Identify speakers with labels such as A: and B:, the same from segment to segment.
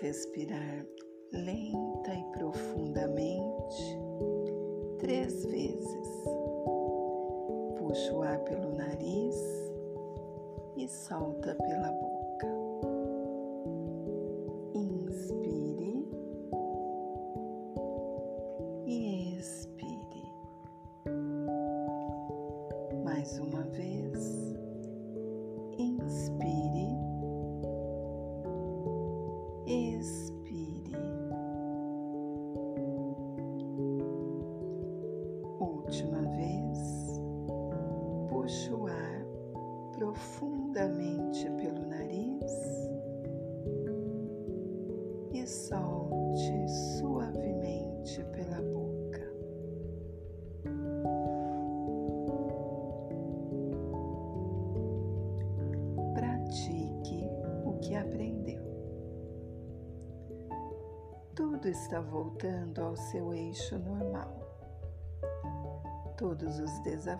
A: Respirar lenta e profundamente três vezes. Puxa o ar pelo nariz e solta pela boca.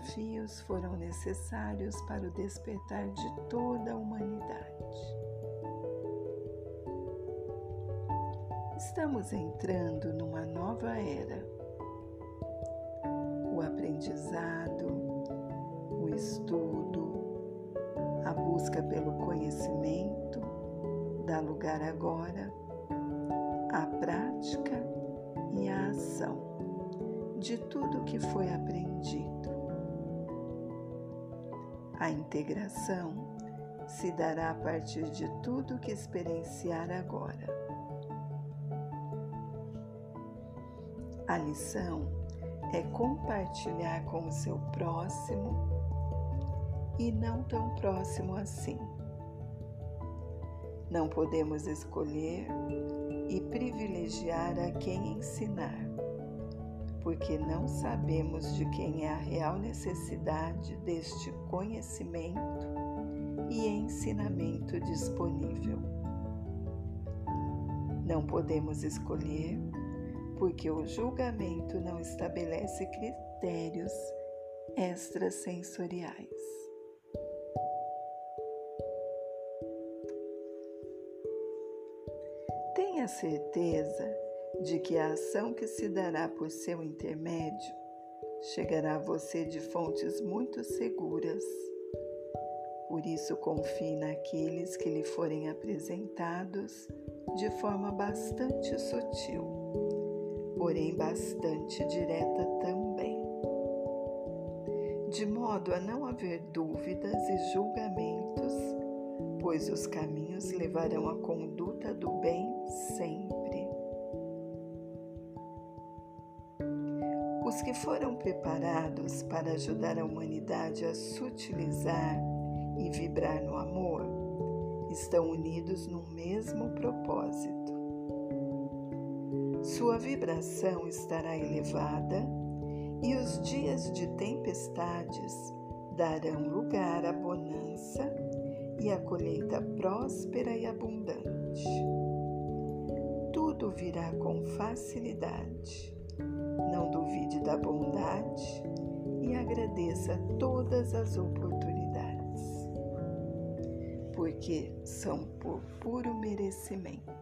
A: Desafios foram necessários para o despertar de toda a humanidade. Estamos entrando numa nova era. O aprendizado, o estudo, a busca pelo conhecimento dá lugar agora à prática e à ação de tudo que foi aprendido. A integração se dará a partir de tudo que experienciar agora. A lição é compartilhar com o seu próximo e não tão próximo assim. Não podemos escolher e privilegiar a quem ensinar, porque não sabemos de quem é a real necessidade deste conhecimento e ensinamento disponível. Não podemos escolher porque o julgamento não estabelece critérios extrasensoriais. Tenha certeza de que a ação que se dará por seu intermédio chegará a você de fontes muito seguras. Por isso, confie naqueles que lhe forem apresentados de forma bastante sutil, porém bastante direta também, de modo a não haver dúvidas e julgamentos, pois os caminhos levarão à conduta do bem sempre. Os que foram preparados para ajudar a humanidade a sutilizar e vibrar no amor estão unidos no mesmo propósito. Sua vibração estará elevada e os dias de tempestades darão lugar à bonança e à colheita próspera e abundante. Tudo virá com facilidade. Não duvide da bondade e agradeça todas as oportunidades, porque são por puro merecimento.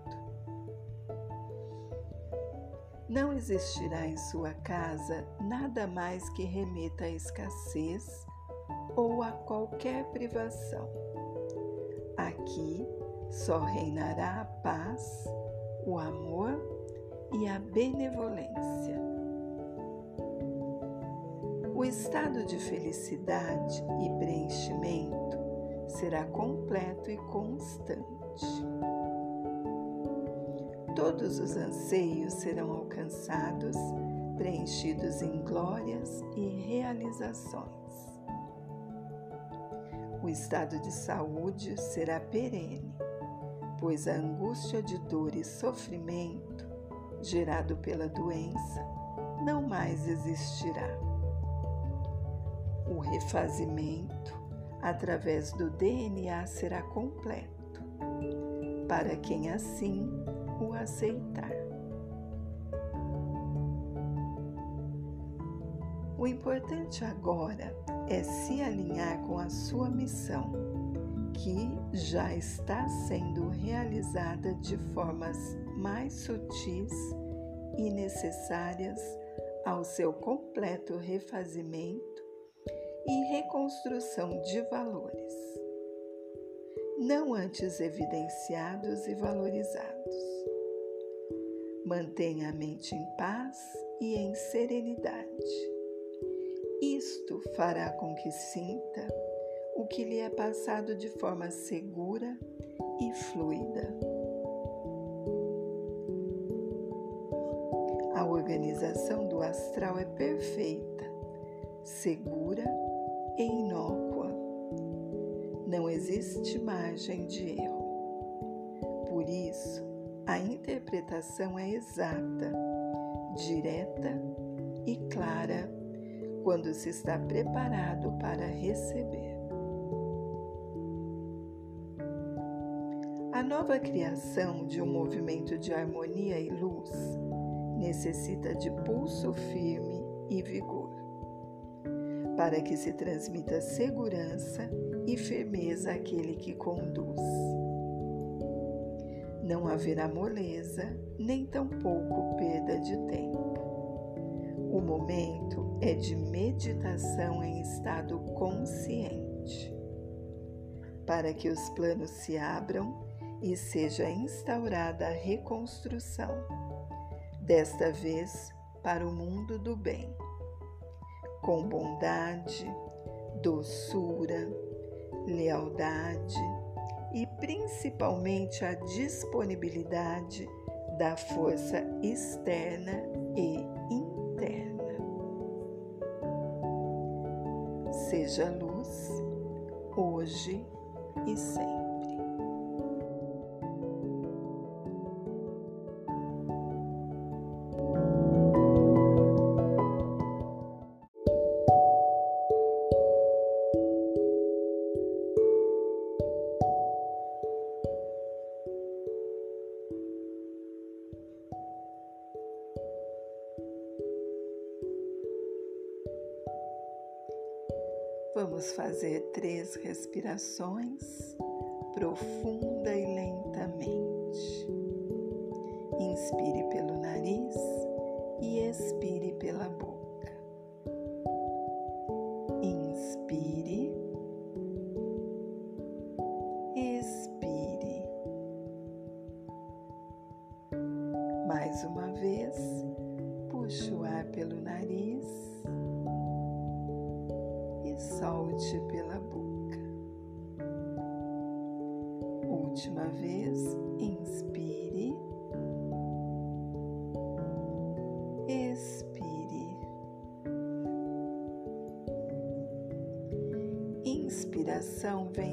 A: Não existirá em sua casa nada mais que remeta à escassez ou a qualquer privação. Aqui só reinará a paz, o amor e a benevolência. O estado de felicidade e preenchimento será completo e constante. Todos os anseios serão alcançados, preenchidos em glórias e realizações. O estado de saúde será perene, pois a angústia de dor e sofrimento gerado pela doença não mais existirá. Refazimento através do DNA será completo, para quem assim o aceitar. O importante agora é se alinhar com a sua missão, que já está sendo realizada de formas mais sutis e necessárias ao seu completo refazimento e reconstrução de valores, não antes evidenciados e valorizados. Mantenha a mente em paz e em serenidade. Isto fará com que sinta o que lhe é passado de forma segura e fluida. A organização do astral é perfeita, segura e inócua. Não existe margem de erro. Por isso, a interpretação é exata, direta e clara quando se está preparado para receber. A nova criação de um movimento de harmonia e luz necessita de pulso firme e vigor, para que se transmita segurança e firmeza àquele que conduz. Não haverá moleza, nem tampouco perda de tempo. O momento é de meditação em estado consciente, para que os planos se abram e seja instaurada a reconstrução, desta vez para o mundo do bem, com bondade, doçura, lealdade e principalmente a disponibilidade da força externa e interna. Seja luz, hoje e sempre. Três respirações profunda e lentamente. Inspire pelo nariz e expire pela boca.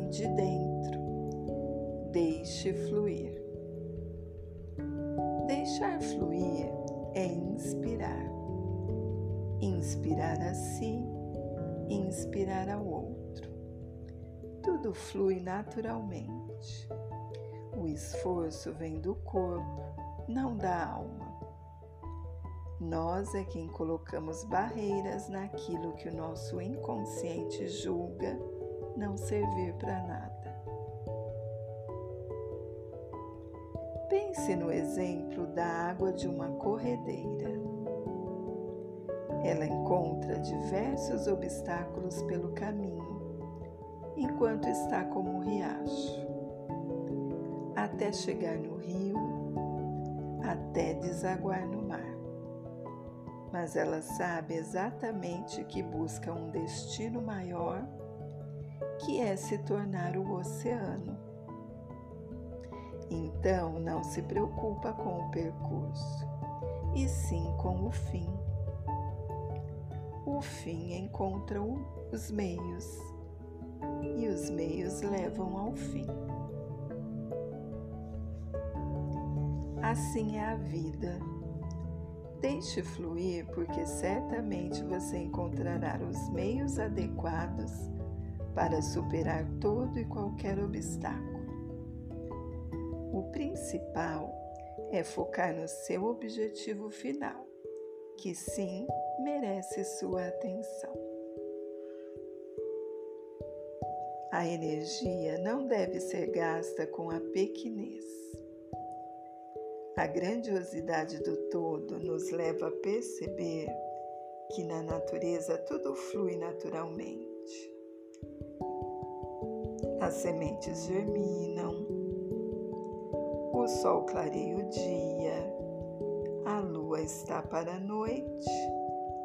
A: De dentro, deixe fluir. Deixar fluir é inspirar. Inspirar a si inspirar ao outro. Tudo flui naturalmente. O esforço vem do corpo, não da alma. Nós é quem colocamos barreiras naquilo que o nosso inconsciente julga não servir para nada. Pense no exemplo da água de uma corredeira. Ela encontra diversos obstáculos pelo caminho, enquanto está como um riacho, até chegar no rio, até desaguar no mar. Mas ela sabe exatamente que busca um destino maior, que é se tornar o oceano. Então não se preocupa com o percurso, e sim com o fim o fim encontra os meios e os meios levam ao fim. Assim é a vida. Deixe fluir, porque certamente você encontrará os meios adequados para superar todo e qualquer obstáculo. O principal é focar no seu objetivo final, que sim merece sua atenção. A energia não deve ser gasta com a pequenez. A grandiosidade do todo nos leva a perceber que na natureza tudo flui naturalmente. As sementes germinam, o sol clareia o dia, a lua está para a noite,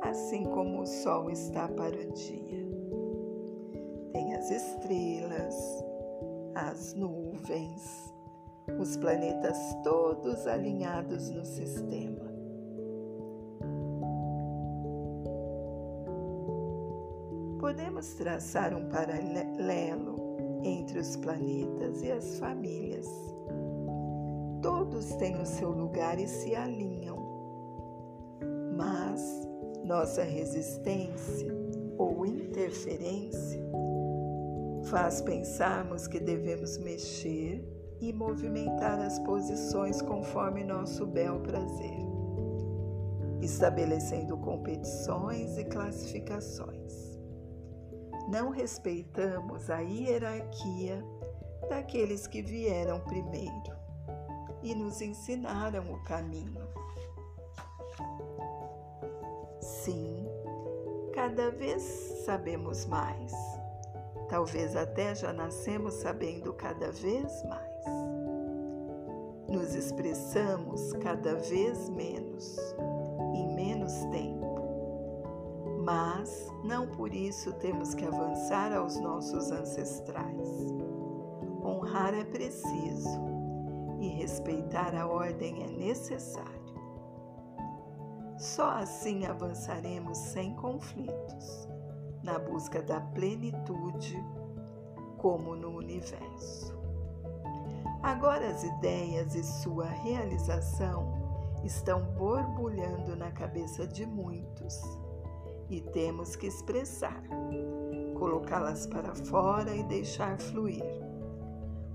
A: assim como o sol está para o dia. Tem as estrelas, as nuvens, os planetas todos alinhados no sistema. Podemos traçar um paralelo entre os planetas e as famílias. Todos têm o seu lugar e se alinham, mas nossa resistência ou interferência faz pensarmos que devemos mexer e movimentar as posições conforme nosso bel prazer, estabelecendo competições e classificações. Não respeitamos a hierarquia daqueles que vieram primeiro e nos ensinaram o caminho. Sim, cada vez sabemos mais. Talvez até já nascemos sabendo cada vez mais nos expressamos cada vez menos, em menos tempo. Mas não por isso temos que avançar aos nossos ancestrais. Honrar é preciso e respeitar a ordem é necessário. Só assim avançaremos sem conflitos, na busca da plenitude, como no universo. Agora as ideias e sua realização estão borbulhando na cabeça de muitos e temos que expressar, colocá-las para fora e deixar fluir.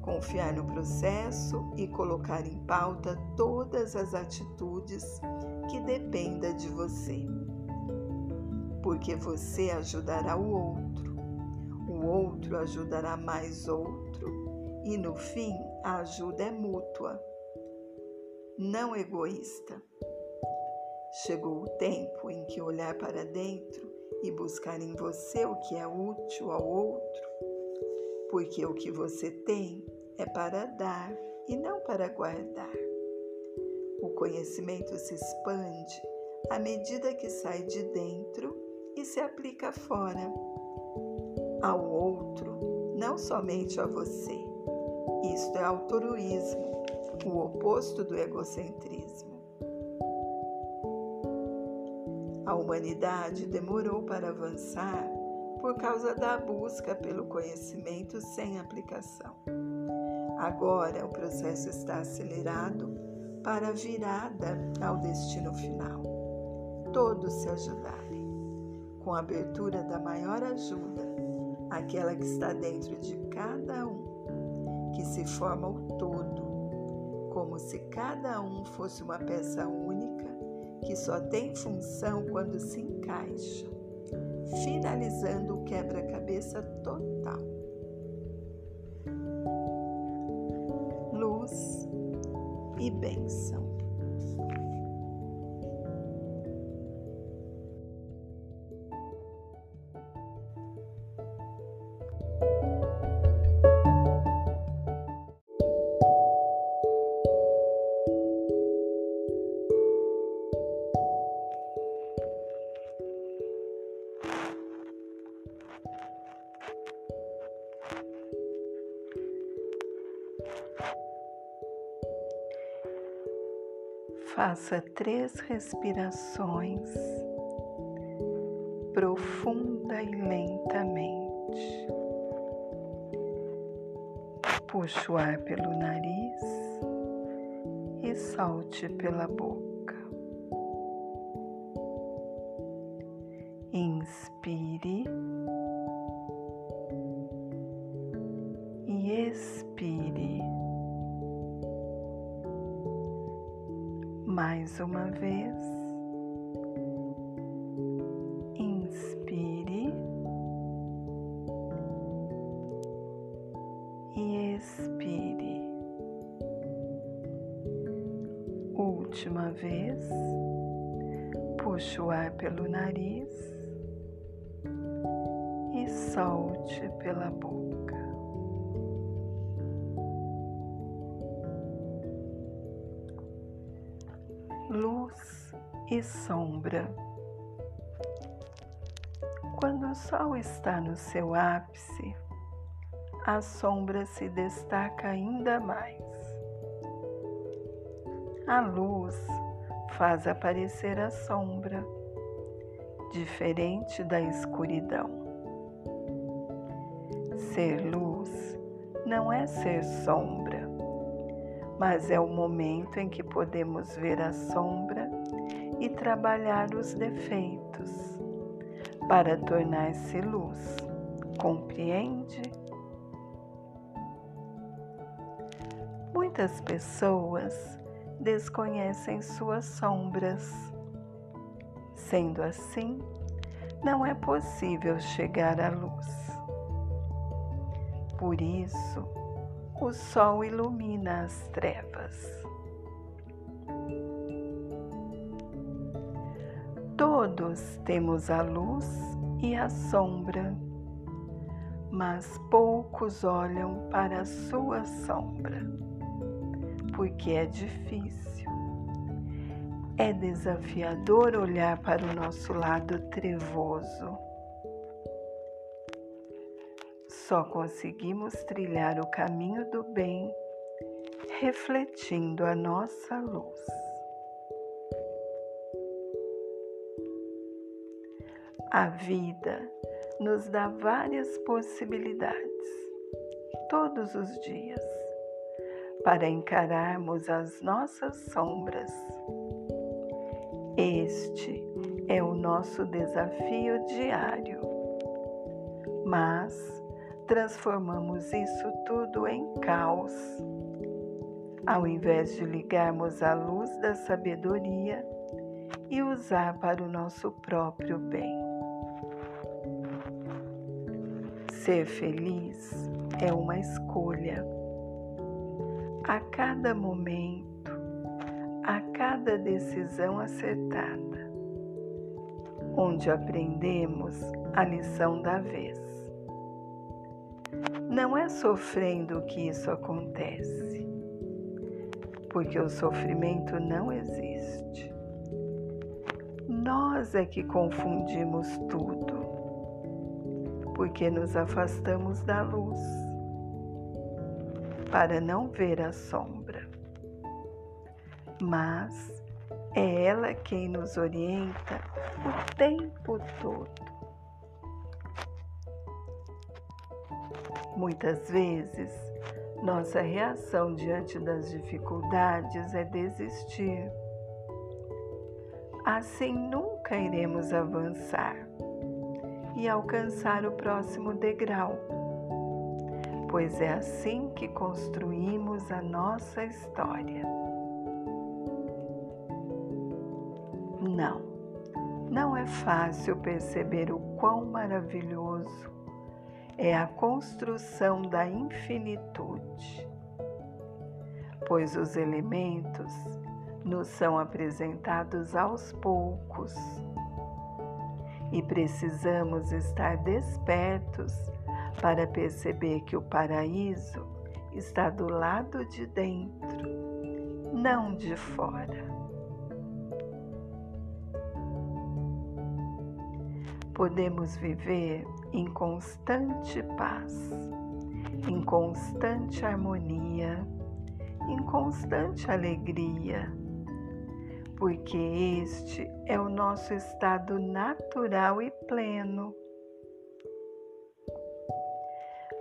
A: Confiar no processo e colocar em pauta todas as atitudes que dependa de você. Porque você ajudará o outro, o outro ajudará mais outro e no fim, a ajuda é mútua, não egoísta. Chegou o tempo em que olhar para dentro e buscar em você o que é útil ao outro, porque o que você tem é para dar e não para guardar. O conhecimento se expande à medida que sai de dentro e se aplica fora, ao outro, não somente a você. Isto é altruísmo, o oposto do egocentrismo. Humanidade demorou para avançar por causa da busca pelo conhecimento sem aplicação. Agora o processo está acelerado para a virada ao destino final. Todos se ajudarem, com a abertura da maior ajuda, aquela que está dentro de cada um que se forma o todo, como se cada um fosse uma peça única que só tem função quando se encaixa, finalizando o quebra-cabeça total. Luz e bênção. Faça três respirações profunda e lentamente. Puxe o ar pelo nariz e solte pela boca. A sombra se destaca ainda mais. A luz faz aparecer a sombra, diferente da escuridão. Ser luz não é ser sombra, mas é o momento em que podemos ver a sombra e trabalhar os defeitos para tornar-se luz. Compreende? Muitas pessoas desconhecem suas sombras. Sendo assim, não é possível chegar à luz. Por isso, o sol ilumina as trevas. Todos temos a luz e a sombra, mas poucos olham para a sua sombra, porque é difícil. É desafiador olhar para o nosso lado trevoso. Só conseguimos trilhar o caminho do bem refletindo a nossa luz. A vida nos dá várias possibilidades, todos os dias, para encararmos as nossas sombras. Este é o nosso desafio diário, mas transformamos isso tudo em caos. Ao invés de ligarmos a luz da sabedoria e usar para o nosso próprio bem. Ser feliz é uma escolha. A cada momento, a cada decisão acertada, onde aprendemos a lição da vez. Não é sofrendo que isso acontece, porque o sofrimento não existe. Nós é que confundimos tudo porque nos afastamos da luz para não ver a sombra. Mas é ela quem nos orienta o tempo todo. Muitas vezes, nossa reação diante das dificuldades é desistir. Assim nunca iremos avançar e alcançar o próximo degrau, pois é assim que construímos a nossa história. Não, não é fácil perceber o quão maravilhoso é a construção da infinitude, pois os elementos nos são apresentados aos poucos e precisamos estar despertos para perceber que o paraíso está do lado de dentro, não de fora. Podemos viver em constante paz, em constante harmonia, em constante alegria porque este é o nosso estado natural e pleno.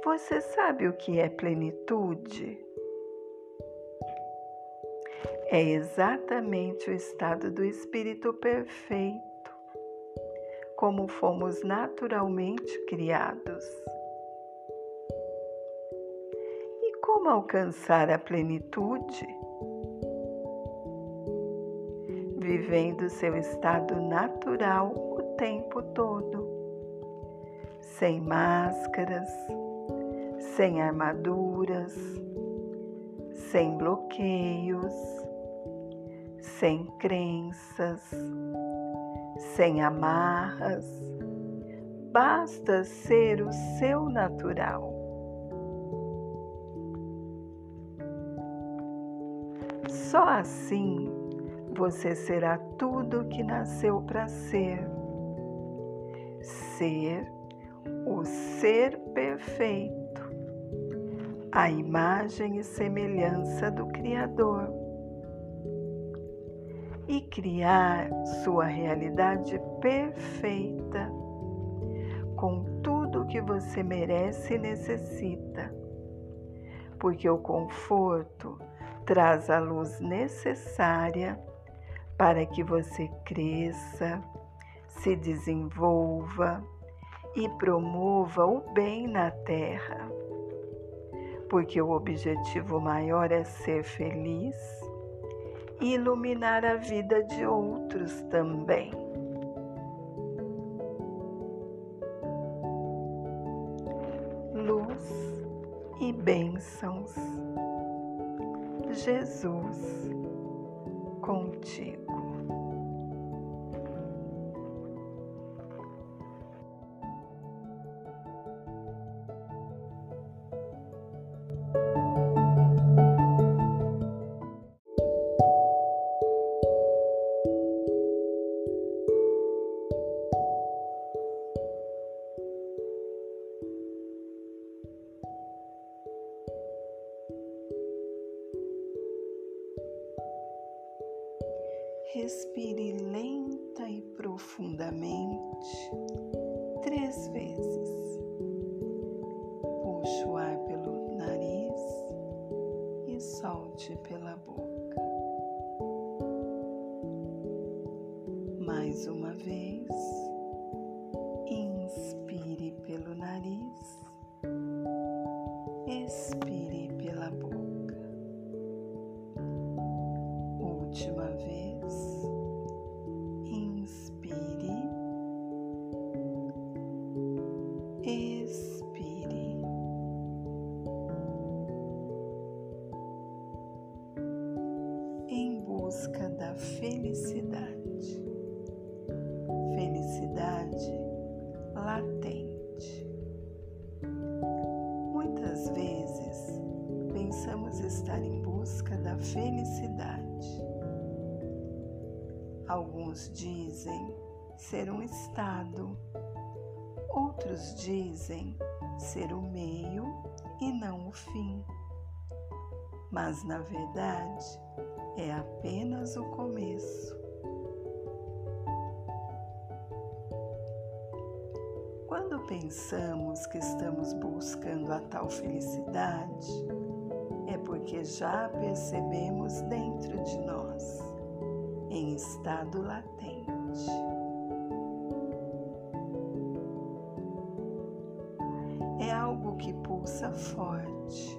A: Você sabe o que é plenitude? É exatamente o estado do espírito perfeito, como fomos naturalmente criados. E como alcançar a plenitude? vivendo seu estado natural o tempo todo, sem máscaras, sem armaduras, sem bloqueios, sem crenças, sem amarras. Basta ser o seu natural. Só assim você será tudo que nasceu para ser. Ser o ser perfeito, a imagem e semelhança do Criador. E criar sua realidade perfeita, com tudo que você merece e necessita, porque o conforto traz a luz necessária para que você cresça, se desenvolva e promova o bem na Terra. Porque o objetivo maior é ser feliz e iluminar a vida de outros também. Luz e bênçãos. Jesus contigo. Respire lenta e profundamente três vezes. Puxe o ar pelo nariz e solte pela boca. Mais uma vez. Inspire pelo nariz. Expire outros dizem ser o meio e não o fim. Mas na verdade, é apenas o começo. Quando pensamos que estamos buscando a tal felicidade, é porque já percebemos dentro de nós, em estado latente. Pulsa forte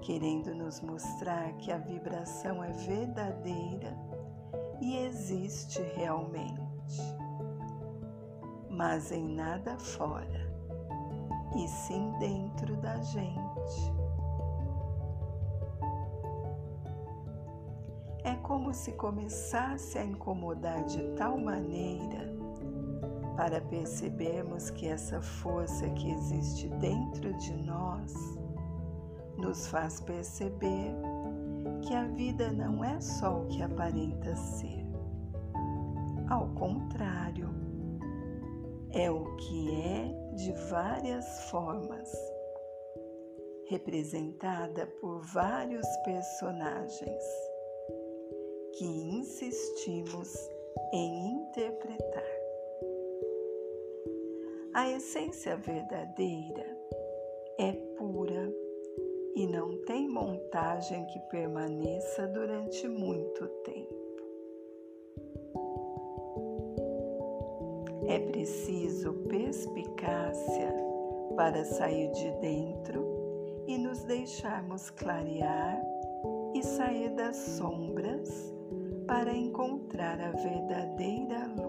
A: querendo nos mostrar que a vibração é verdadeira e existe realmente, mas em nada fora, e sim dentro da gente. É como se começasse a incomodar de tal maneira para percebermos que essa força que existe dentro de nós nos faz perceber que a vida não é só o que aparenta ser. Ao contrário, é o que é de várias formas, representada por vários personagens que insistimos em interpretar. A essência verdadeira é pura e não tem montagem que permaneça durante muito tempo. É preciso perspicácia para sair de dentro e nos deixarmos clarear e sair das sombras para encontrar a verdadeira luz.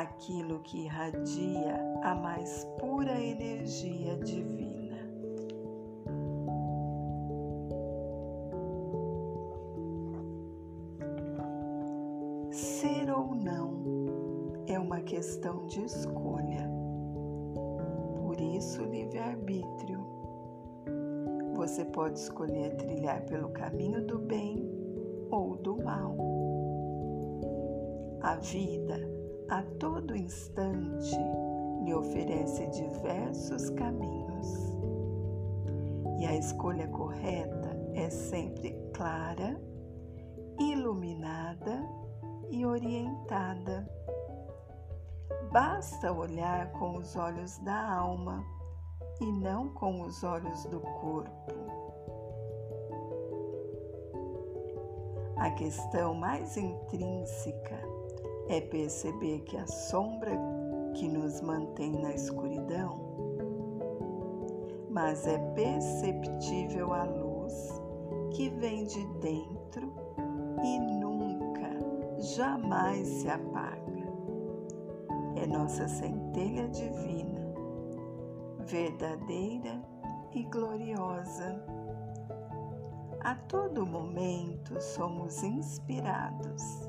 A: Aquilo que irradia a mais pura energia divina. Ser ou não é uma questão de escolha. Por isso, livre-arbítrio. Você pode escolher trilhar pelo caminho do bem ou do mal. A vida, a todo instante, lhe oferece diversos caminhos. E a escolha correta é sempre clara, iluminada e orientada. Basta olhar com os olhos da alma e não com os olhos do corpo. A questão mais intrínseca é perceber que a sombra que nos mantém na escuridão, mas é perceptível a luz que vem de dentro e jamais se apaga. É nossa centelha divina, verdadeira e gloriosa. A todo momento somos inspirados,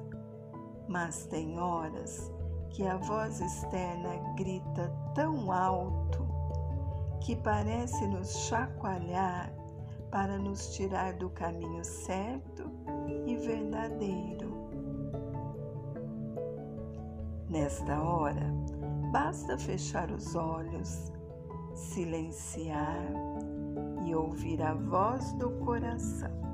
A: mas tem horas que a voz externa grita tão alto que parece nos chacoalhar para nos tirar do caminho certo e verdadeiro. Nesta hora, basta fechar os olhos, silenciar e ouvir a voz do coração.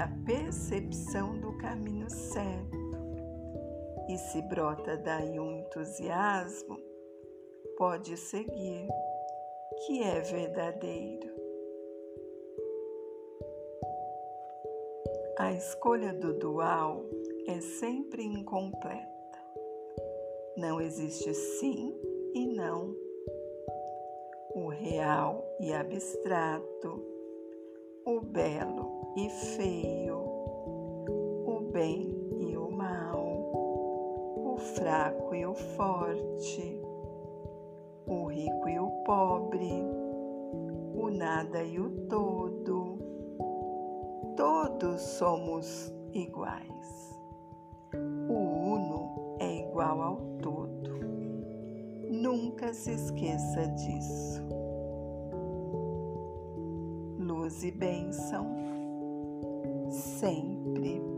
A: A percepção do caminho certo. E se brota daí um entusiasmo, pode seguir, que é verdadeiro. A escolha do dual é sempre incompleta. Não existe sim e não. O real e abstrato, o belo e feio, o bem e o mal, o fraco e o forte, o rico e o pobre, o nada e o todo. Todos somos iguais igual ao todo. Nunca se esqueça disso. Luz e bênção sempre.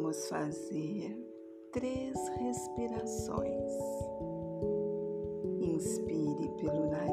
A: Vamos fazer três respirações. Inspire pelo nariz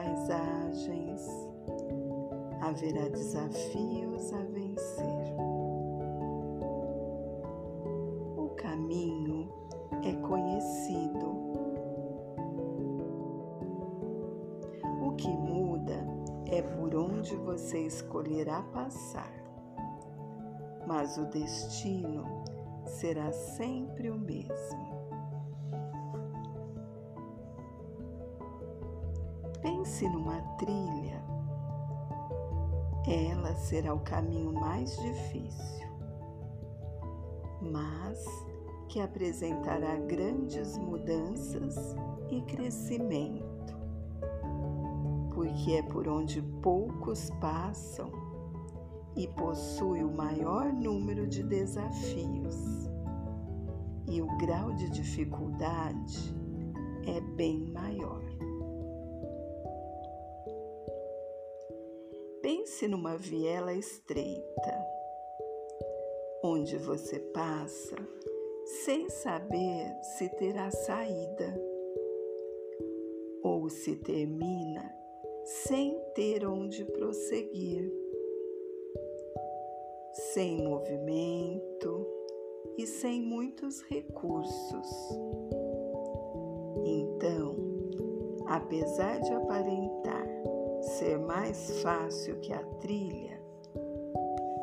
A: paisagens, haverá desafios a vencer. O caminho é conhecido. O que muda é por onde você escolherá passar, mas o destino será sempre o mesmo. Pense numa trilha. Ela será o caminho mais difícil, mas que apresentará grandes mudanças e crescimento, porque é por onde poucos passam e possui o maior número de desafios, e o grau de dificuldade é bem maior. Pense numa viela estreita, onde você passa sem saber se terá saída ou se termina sem ter onde prosseguir, sem movimento e sem muitos recursos. Então, apesar de aparentar ser mais fácil que a trilha,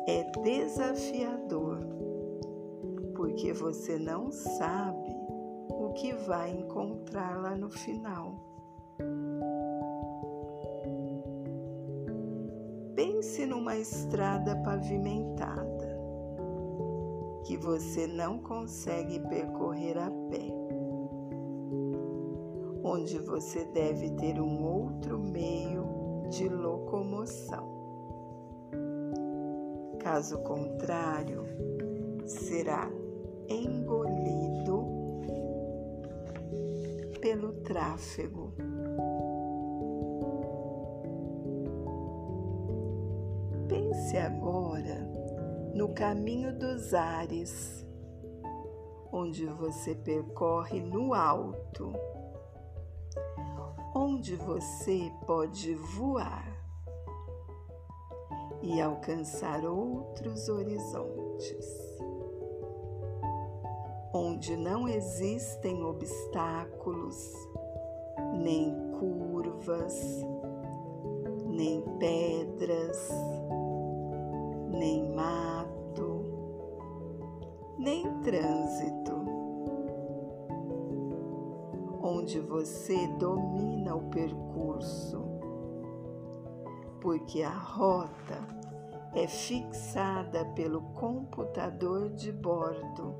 A: é desafiador, porque você não sabe o que vai encontrar lá no final. Pense numa estrada pavimentada que você não consegue percorrer a pé, onde você deve ter um outro meio de locomoção. Caso contrário, será engolido pelo tráfego. Pense agora no caminho dos ares, onde você percorre no alto onde você pode voar e alcançar outros horizontes, onde não existem obstáculos, nem curvas, nem pedras, nem mato, nem trânsito onde você domina o percurso, porque a rota é fixada pelo computador de bordo,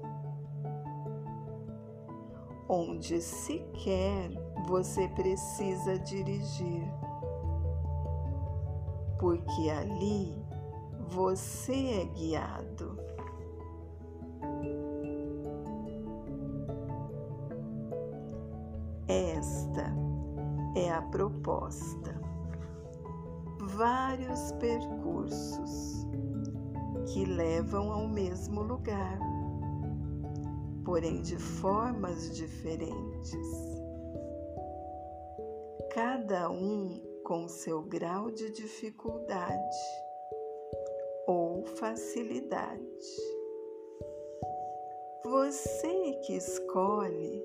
A: onde sequer você precisa dirigir, porque ali você é guiado. Proposta. Vários percursos que levam ao mesmo lugar, porém de formas diferentes. Cada um com seu grau de dificuldade ou facilidade. Você que escolhe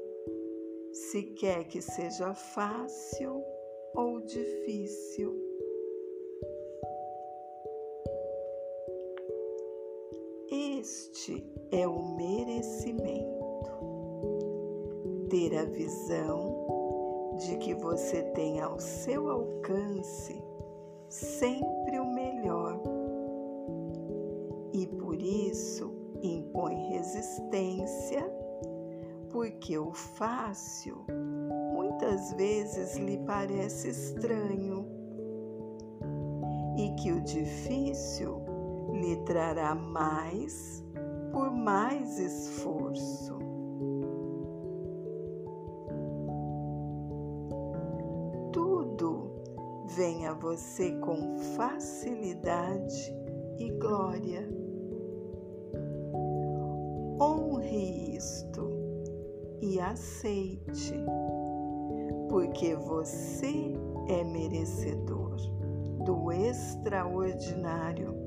A: se quer que seja fácil difícil. Este é o merecimento. Ter a visão de que você tem ao seu alcance sempre o melhor e por isso impõe resistência porque o fácil muitas vezes lhe parece estranho e que o difícil lhe trará mais por mais esforço. Tudo vem a você com facilidade e glória. Honre isto e aceite, porque você é merecedor do extraordinário.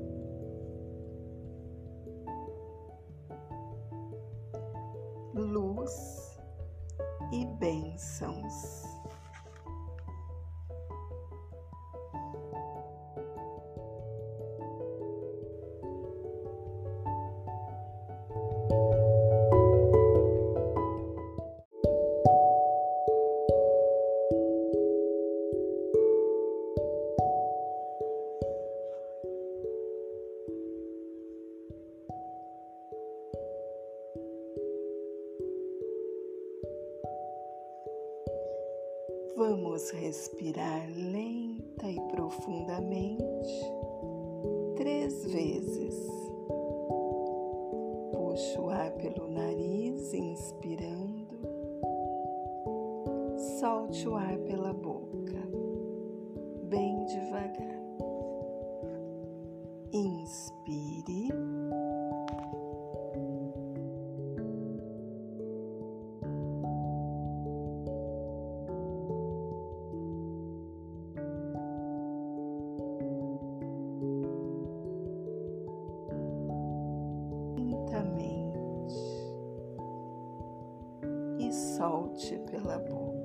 A: Solte pela boca.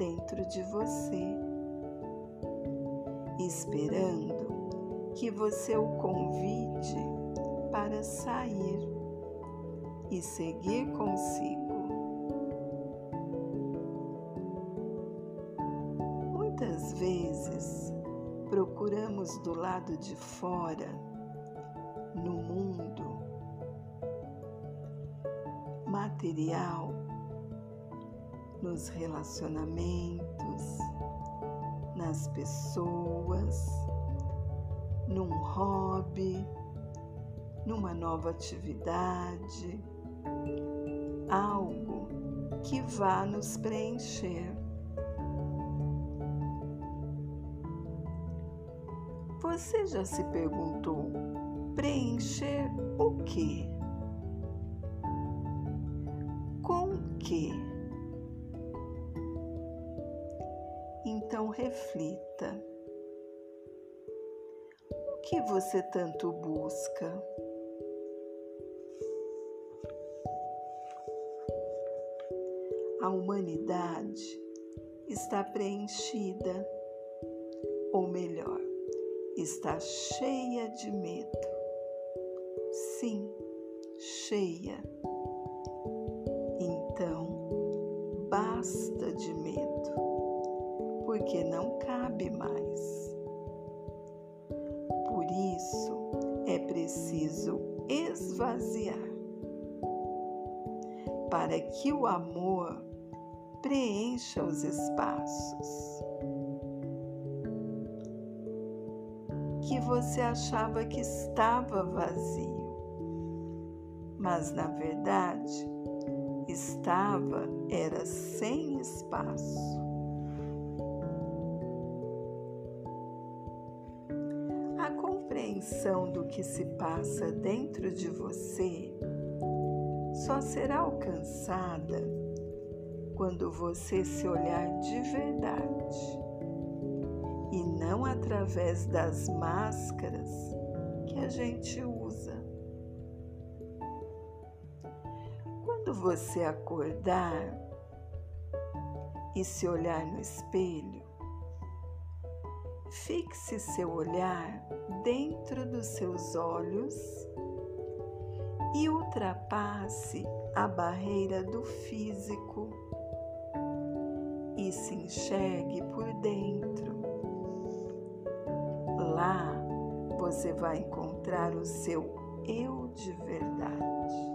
A: Dentro de você, esperando que você o convide para sair e seguir consigo. Muitas vezes procuramos do lado de fora no mundo material, nos relacionamentos, nas pessoas, num hobby, numa nova atividade, algo que vá nos preencher. Você já se perguntou preencher o quê? Com que? Então reflita. O que você tanto busca? A humanidade está preenchida, ou melhor, está cheia de medo sim, cheia. Porque não cabe mais. Por isso, é preciso esvaziar para que o amor preencha os espaços. que você achava que estava vazio mas na verdade estava era sem espaço. Compreensão do que se passa dentro de você só será alcançada quando você se olhar de verdade e não através das máscaras que a gente usa. Quando você acordar e se olhar no espelho, fixe seu olhar dentro dos seus olhos e ultrapasse a barreira do físico e se enxergue por dentro. Lá você vai encontrar o seu eu de verdade.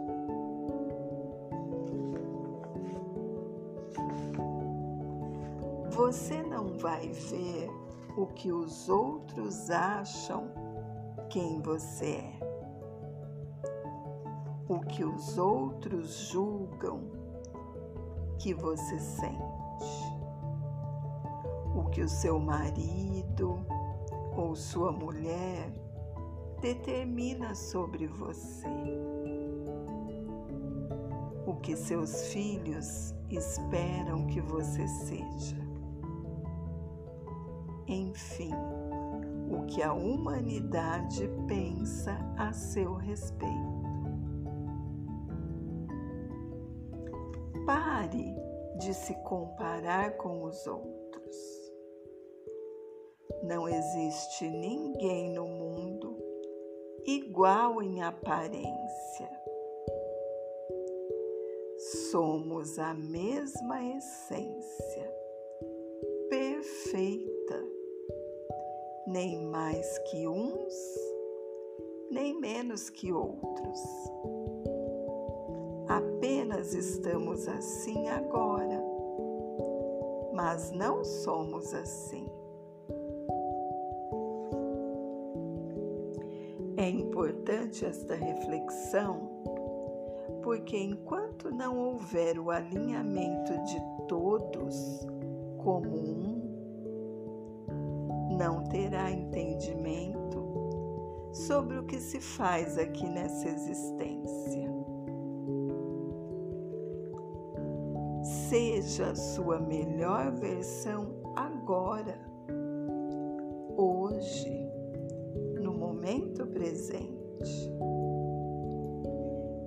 A: Você não vai ver o que os outros acham quem você é, o que os outros julgam que você sente, o que o seu marido ou sua mulher determina sobre você, o que seus filhos esperam que você seja enfim, o que a humanidade pensa a seu respeito. Pare de se comparar com os outros. Não existe ninguém no mundo igual em aparência. Somos a mesma essência, perfeita, nem mais que uns, nem menos que outros. Apenas estamos assim agora, mas não somos assim. É importante esta reflexão porque enquanto não houver o alinhamento de todos como um, não terá entendimento sobre o que se faz aqui nessa existência. Seja a sua melhor versão agora, hoje, no momento presente.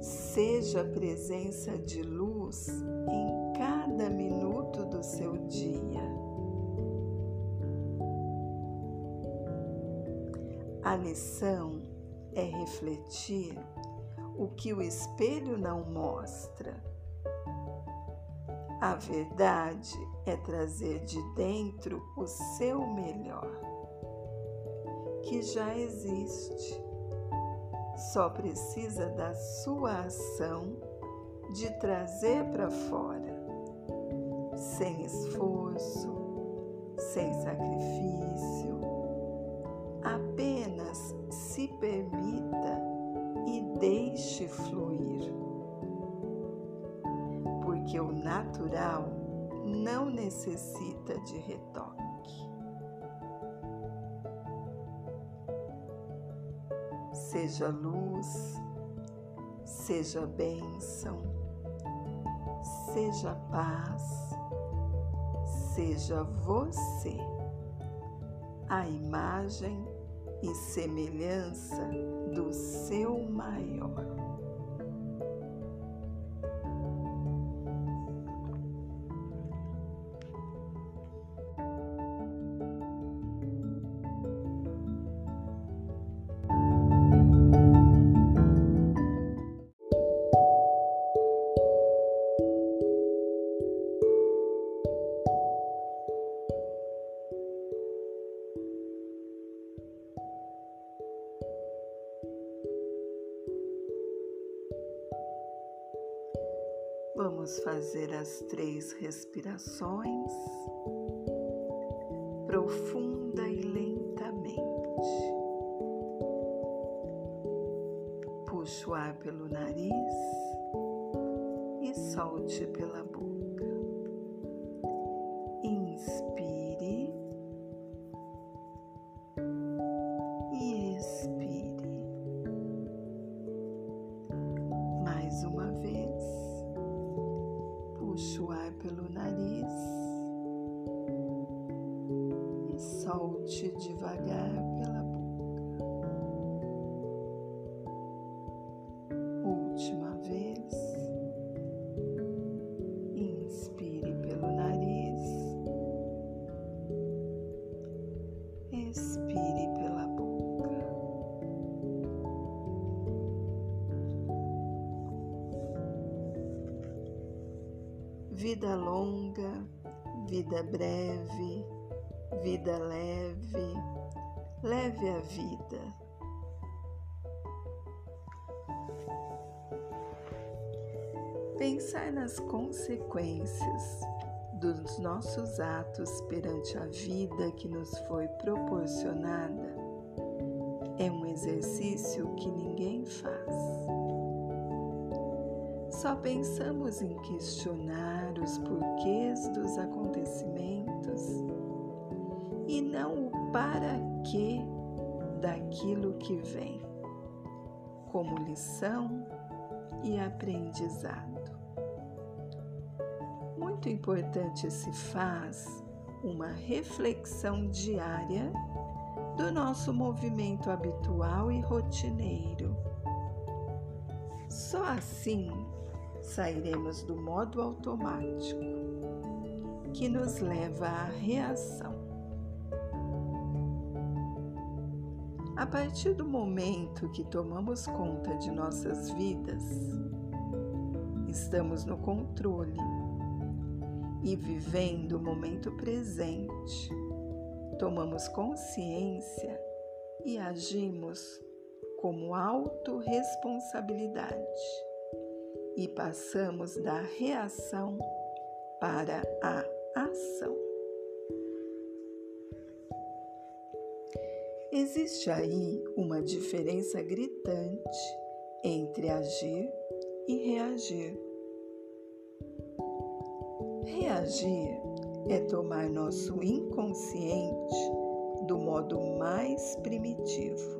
A: Seja a presença de luz em cada minuto do seu dia. A lição é refletir o que o espelho não mostra a verdade é trazer de dentro o seu melhor, que já existe. Só precisa da sua ação de trazer para fora, sem esforço, sem sacrifício. Se permita e deixe fluir porque o natural não necessita de retoque. Seja luz, seja bênção, seja paz, seja você, a imagem e semelhança do seu maior. Respirações profunda e lentamente. Puxe o ar pelo nariz e solte pela boca. Inspire e expire. Mais uma vez solte devagar pela boca. Última vez. Inspire pelo nariz. Expire pela boca. Vida longa, vida breve, vida leve, leve a vida. Pensar nas consequências dos nossos atos perante a vida que nos foi proporcionada é um exercício que ninguém faz. Só pensamos em questionar os porquês dos acontecimentos para quê daquilo que vem, como lição e aprendizado. Muito importante se faz uma reflexão diária do nosso movimento habitual e rotineiro. Só assim sairemos do modo automático, que nos leva à reação. A partir do momento que tomamos conta de nossas vidas, estamos no controle e vivendo o momento presente, tomamos consciência e agimos como autorresponsabilidade e passamos da reação para a ação. Existe aí uma diferença gritante entre agir e reagir. Reagir é tomar nosso inconsciente do modo mais primitivo,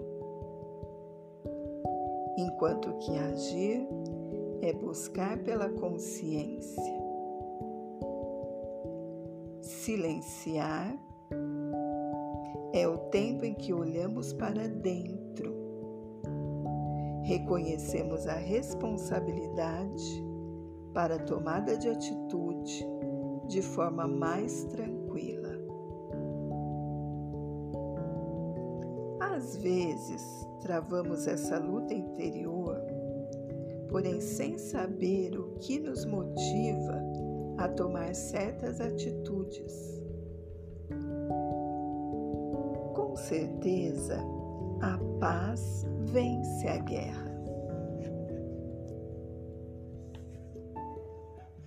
A: enquanto que agir é buscar pela consciência. Silenciar é o tempo em que olhamos para dentro, reconhecemos a responsabilidade para a tomada de atitude de forma mais tranquila. Às vezes, travamos essa luta interior, porém sem saber o que nos motiva a tomar certas atitudes certeza, a paz vence a guerra.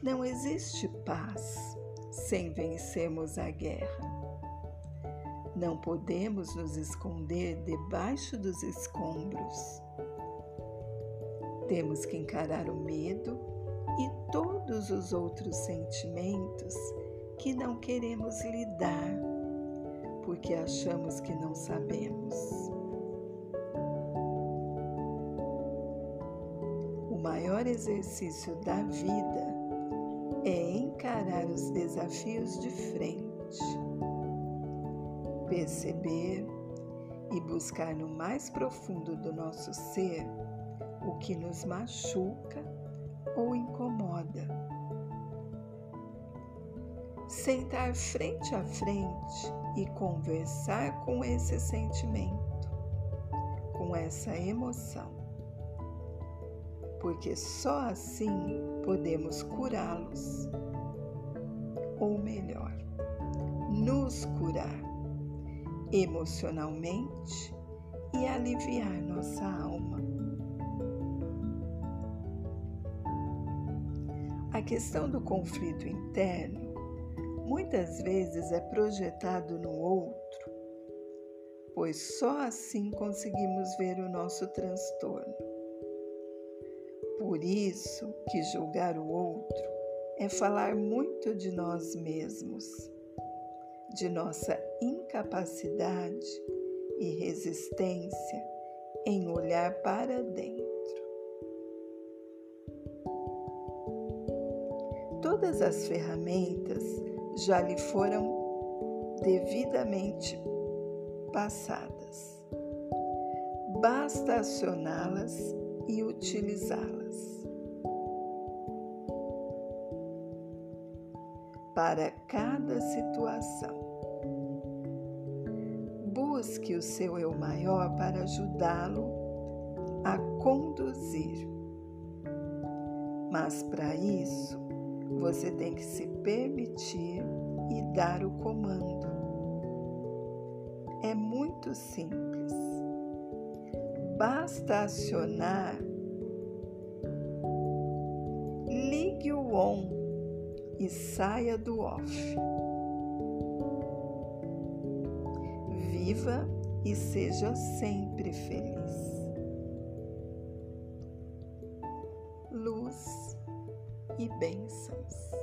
A: Não existe paz sem vencermos a guerra. Não podemos nos esconder debaixo dos escombros. Temos que encarar o medo e todos os outros sentimentos que não queremos lidar porque achamos que não sabemos. O maior exercício da vida é encarar os desafios de frente, perceber e buscar no mais profundo do nosso ser o que nos machuca ou incomoda. Sentar frente a frente e conversar com esse sentimento, com essa emoção, porque só assim podemos curá-los, ou melhor, nos curar emocionalmente e aliviar nossa alma. A questão do conflito interno muitas vezes é projetado no outro, pois só assim conseguimos ver o nosso transtorno. Por isso que julgar o outro é falar muito de nós mesmos, de nossa incapacidade e resistência em olhar para dentro. Todas as ferramentas já lhe foram devidamente passadas. Basta acioná-las e utilizá-las. Para cada situação. Busque o seu eu maior para ajudá-lo a conduzir. Mas para isso, você tem que se permitir e dar o comando. É muito simples. Basta acionar. Ligue o on e saia do off. Viva e seja sempre feliz. Bênçãos.